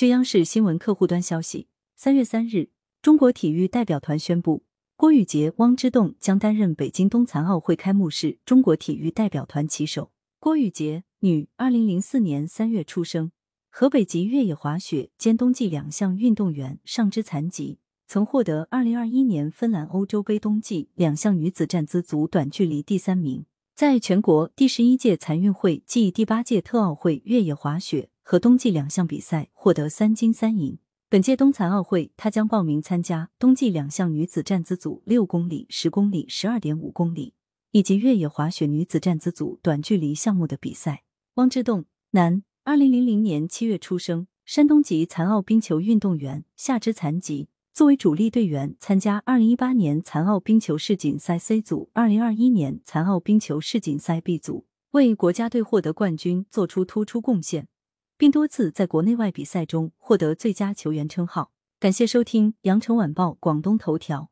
据央视新闻客户端消息，三月三日，中国体育代表团宣布，郭雨洁、汪之洞将担任北京冬残奥会开幕式中国体育代表团旗手。郭雨洁，女，二零零四年三月出生，河北籍越野滑雪兼冬季两项运动员，上肢残疾，曾获得二零二一年芬兰欧洲杯冬季两项女子站姿组短距离第三名。在全国第十一届残运会暨第八届特奥会越野滑雪。和冬季两项比赛获得三金三银。本届冬残奥会，她将报名参加冬季两项女子站姿组六公里、十公里、十二点五公里，以及越野滑雪女子站姿组短距离项目的比赛。汪之洞，男，二零零零年七月出生，山东籍残奥冰球运动员，下肢残疾。作为主力队员，参加二零一八年残奥冰球世锦赛 C 组、二零二一年残奥冰球世锦赛 B 组，为国家队获得冠军做出突出贡献。并多次在国内外比赛中获得最佳球员称号。感谢收听羊城晚报广东头条。